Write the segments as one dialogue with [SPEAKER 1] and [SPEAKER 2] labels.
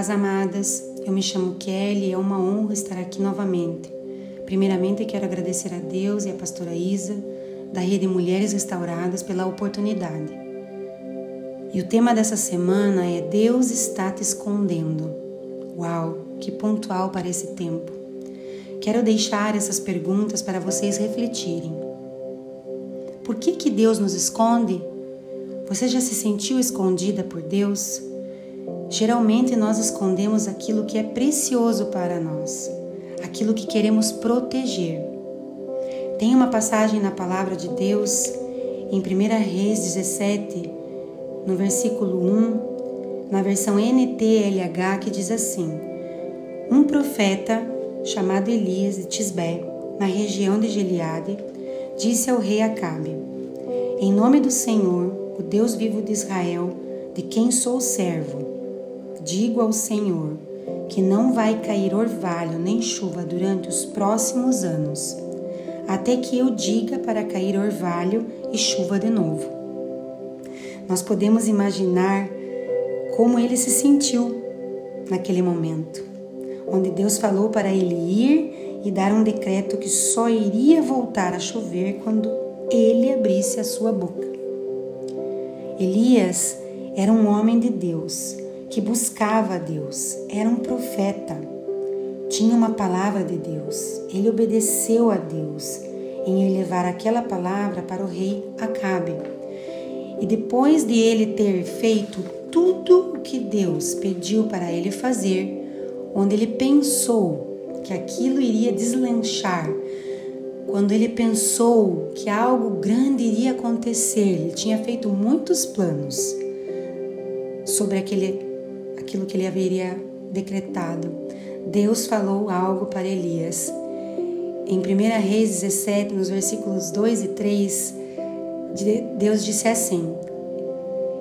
[SPEAKER 1] paz, amadas. Eu me chamo Kelly e é uma honra estar aqui novamente. Primeiramente, quero agradecer a Deus e a pastora Isa, da Rede Mulheres Restauradas, pela oportunidade. E o tema dessa semana é Deus está te escondendo. Uau, que pontual para esse tempo. Quero deixar essas perguntas para vocês refletirem. Por que, que Deus nos esconde? Você já se sentiu escondida por Deus? Geralmente nós escondemos aquilo que é precioso para nós, aquilo que queremos proteger. Tem uma passagem na palavra de Deus em 1 Reis 17, no versículo 1, na versão NTLH, que diz assim: Um profeta chamado Elias de Tisbé, na região de Gileade, disse ao rei Acabe: Em nome do Senhor, o Deus vivo de Israel, de quem sou servo, Digo ao Senhor que não vai cair orvalho nem chuva durante os próximos anos, até que eu diga para cair orvalho e chuva de novo. Nós podemos imaginar como ele se sentiu naquele momento, onde Deus falou para ele ir e dar um decreto que só iria voltar a chover quando ele abrisse a sua boca. Elias era um homem de Deus que buscava a Deus, era um profeta, tinha uma palavra de Deus, ele obedeceu a Deus em levar aquela palavra para o rei Acabe. E depois de ele ter feito tudo o que Deus pediu para ele fazer, onde ele pensou que aquilo iria deslanchar, quando ele pensou que algo grande iria acontecer, ele tinha feito muitos planos sobre aquele aquilo que ele haveria decretado. Deus falou algo para Elias. Em 1 Reis 17, nos versículos 2 e 3, Deus disse assim: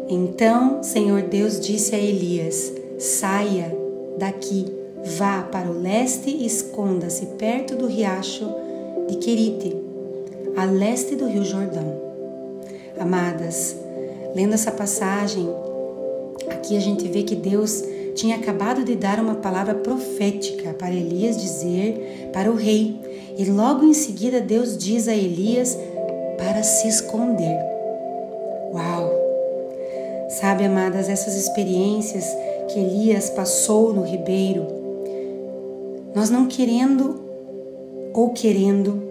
[SPEAKER 1] Então, Senhor Deus disse a Elias: Saia daqui, vá para o leste e esconda-se perto do riacho de Querite, a leste do rio Jordão. Amadas, lendo essa passagem, Aqui a gente vê que Deus tinha acabado de dar uma palavra profética para Elias dizer para o rei. E logo em seguida Deus diz a Elias para se esconder. Uau! Sabe, amadas, essas experiências que Elias passou no ribeiro, nós não querendo ou querendo,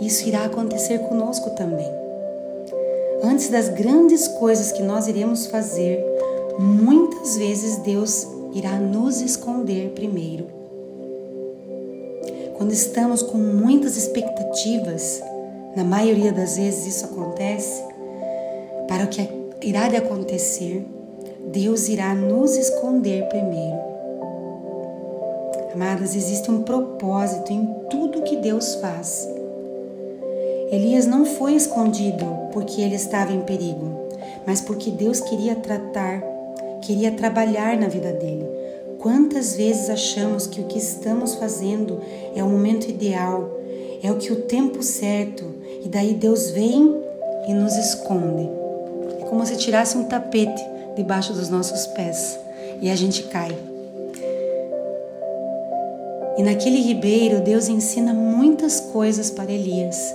[SPEAKER 1] isso irá acontecer conosco também antes das grandes coisas que nós iremos fazer, muitas vezes Deus irá nos esconder primeiro. Quando estamos com muitas expectativas, na maioria das vezes isso acontece, para o que irá de acontecer, Deus irá nos esconder primeiro. Amadas, existe um propósito em tudo que Deus faz. Elias não foi escondido porque ele estava em perigo, mas porque Deus queria tratar, queria trabalhar na vida dele. Quantas vezes achamos que o que estamos fazendo é o momento ideal, é o que o tempo certo, e daí Deus vem e nos esconde. É como se tirasse um tapete debaixo dos nossos pés e a gente cai. E naquele ribeiro, Deus ensina muitas coisas para Elias.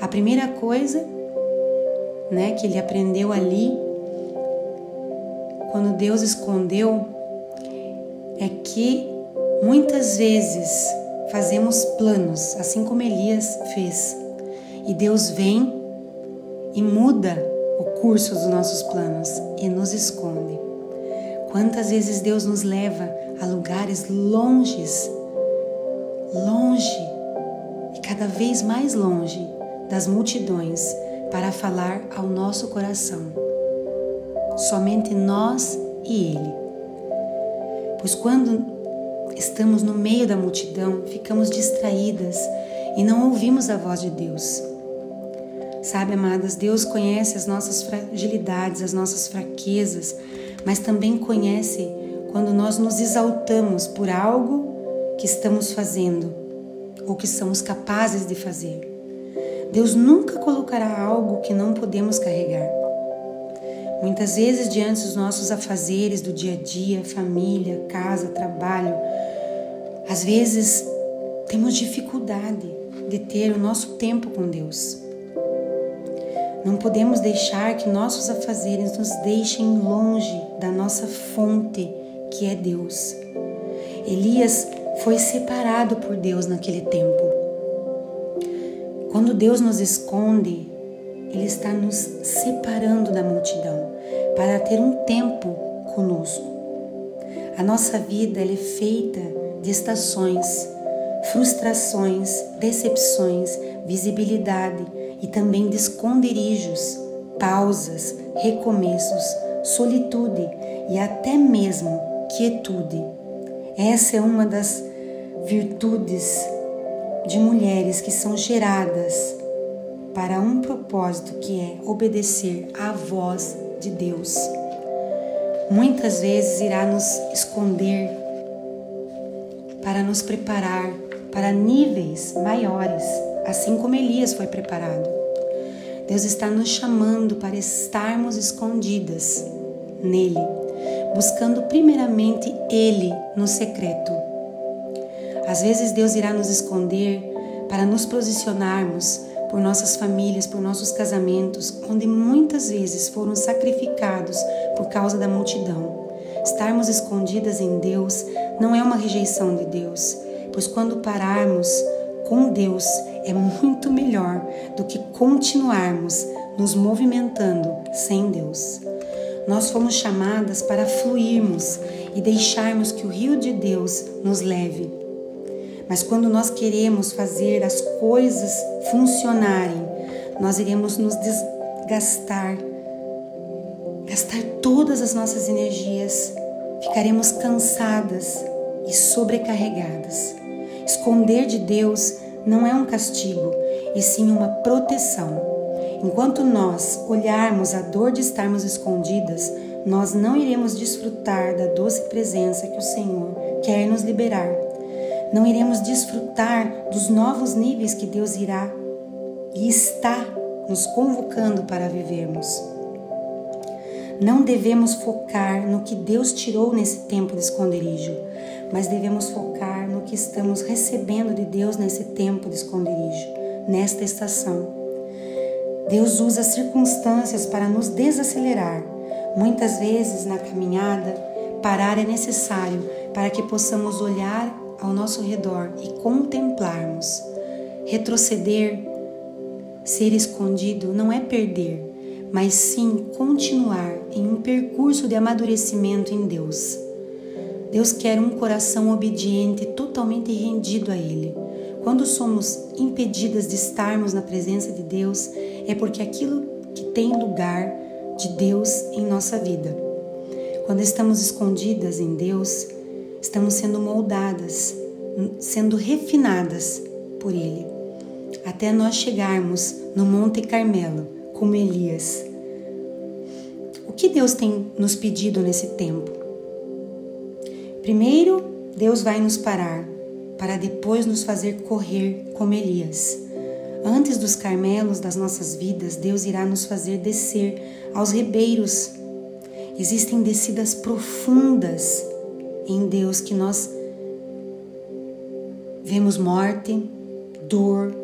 [SPEAKER 1] A primeira coisa, né, que ele aprendeu ali, quando Deus escondeu, é que muitas vezes fazemos planos, assim como Elias fez, e Deus vem e muda o curso dos nossos planos e nos esconde. Quantas vezes Deus nos leva a lugares longes, longe e cada vez mais longe das multidões para falar ao nosso coração. Somente nós e Ele. Pois quando estamos no meio da multidão, ficamos distraídas e não ouvimos a voz de Deus. Sabe, amadas, Deus conhece as nossas fragilidades, as nossas fraquezas, mas também conhece quando nós nos exaltamos por algo que estamos fazendo ou que somos capazes de fazer. Deus nunca colocará algo que não podemos carregar. Muitas vezes, diante dos nossos afazeres do dia a dia, família, casa, trabalho, às vezes temos dificuldade de ter o nosso tempo com Deus. Não podemos deixar que nossos afazeres nos deixem longe da nossa fonte, que é Deus. Elias foi separado por Deus naquele tempo. Quando Deus nos esconde, Ele está nos separando da multidão para ter um tempo conosco. A nossa vida é feita de estações, frustrações, decepções, visibilidade e também de esconderijos, pausas, recomeços, solitude e até mesmo quietude. Essa é uma das virtudes de mulheres que são geradas para um propósito que é obedecer à voz de Deus. Muitas vezes irá nos esconder para nos preparar para níveis maiores, assim como Elias foi preparado. Deus está nos chamando para estarmos escondidas nele, buscando primeiramente Ele no secreto. Às vezes Deus irá nos esconder para nos posicionarmos por nossas famílias, por nossos casamentos, onde muitas vezes foram sacrificados por causa da multidão. Estarmos escondidas em Deus não é uma rejeição de Deus, pois quando pararmos com Deus é muito melhor do que continuarmos nos movimentando sem Deus. Nós fomos chamadas para fluirmos e deixarmos que o rio de Deus nos leve. Mas quando nós queremos fazer as coisas funcionarem, nós iremos nos desgastar, gastar todas as nossas energias, ficaremos cansadas e sobrecarregadas. Esconder de Deus não é um castigo, e sim uma proteção. Enquanto nós olharmos a dor de estarmos escondidas, nós não iremos desfrutar da doce presença que o Senhor quer nos liberar. Não iremos desfrutar dos novos níveis que Deus irá e está nos convocando para vivermos. Não devemos focar no que Deus tirou nesse tempo de esconderijo, mas devemos focar no que estamos recebendo de Deus nesse tempo de esconderijo, nesta estação. Deus usa circunstâncias para nos desacelerar. Muitas vezes na caminhada, parar é necessário para que possamos olhar ao nosso redor e contemplarmos. Retroceder, ser escondido não é perder, mas sim continuar em um percurso de amadurecimento em Deus. Deus quer um coração obediente, totalmente rendido a Ele. Quando somos impedidas de estarmos na presença de Deus, é porque aquilo que tem lugar de Deus em nossa vida. Quando estamos escondidas em Deus, estamos sendo moldadas, sendo refinadas por Ele, até nós chegarmos no Monte Carmelo, como Elias. O que Deus tem nos pedido nesse tempo? Primeiro, Deus vai nos parar, para depois nos fazer correr como Elias. Antes dos carmelos das nossas vidas, Deus irá nos fazer descer aos ribeiros. Existem descidas profundas em Deus que nós vemos morte, dor,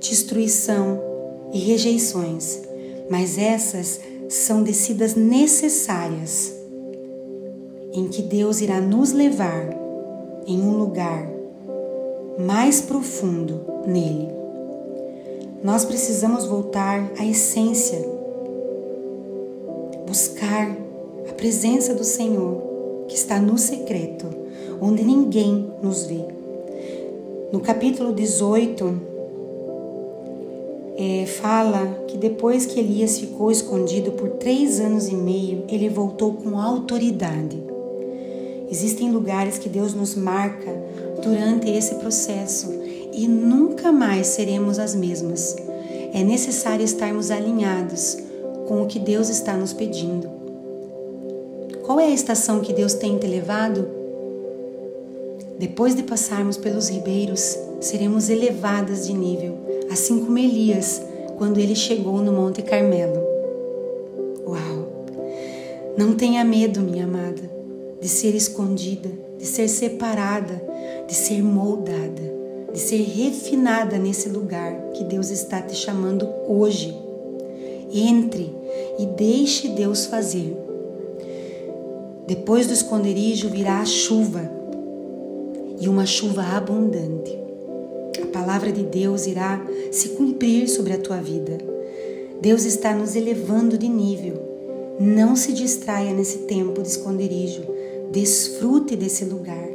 [SPEAKER 1] destruição e rejeições, mas essas são descidas necessárias em que Deus irá nos levar em um lugar mais profundo nele. Nós precisamos voltar à essência, buscar a presença do Senhor que está no secreto, onde ninguém nos vê. No capítulo 18, é, fala que depois que Elias ficou escondido por três anos e meio, ele voltou com autoridade. Existem lugares que Deus nos marca durante esse processo e nunca mais seremos as mesmas. É necessário estarmos alinhados com o que Deus está nos pedindo. Qual é a estação que Deus tem te levado? Depois de passarmos pelos ribeiros, seremos elevadas de nível, assim como Elias, quando ele chegou no Monte Carmelo. Uau! Não tenha medo, minha amada, de ser escondida, de ser separada, de ser moldada, de ser refinada nesse lugar que Deus está te chamando hoje. Entre e deixe Deus fazer. Depois do esconderijo virá a chuva e uma chuva abundante. A palavra de Deus irá se cumprir sobre a tua vida. Deus está nos elevando de nível. Não se distraia nesse tempo de esconderijo. Desfrute desse lugar.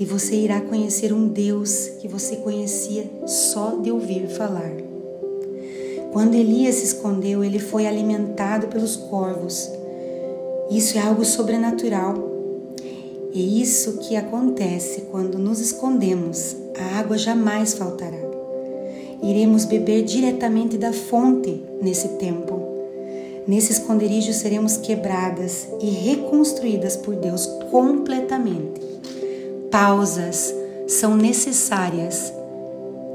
[SPEAKER 1] E você irá conhecer um Deus que você conhecia só de ouvir falar. Quando Elias se escondeu, ele foi alimentado pelos corvos. Isso é algo sobrenatural. É isso que acontece quando nos escondemos. A água jamais faltará. Iremos beber diretamente da fonte nesse tempo. Nesse esconderijo seremos quebradas e reconstruídas por Deus completamente. Pausas são necessárias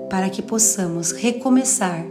[SPEAKER 1] para que possamos recomeçar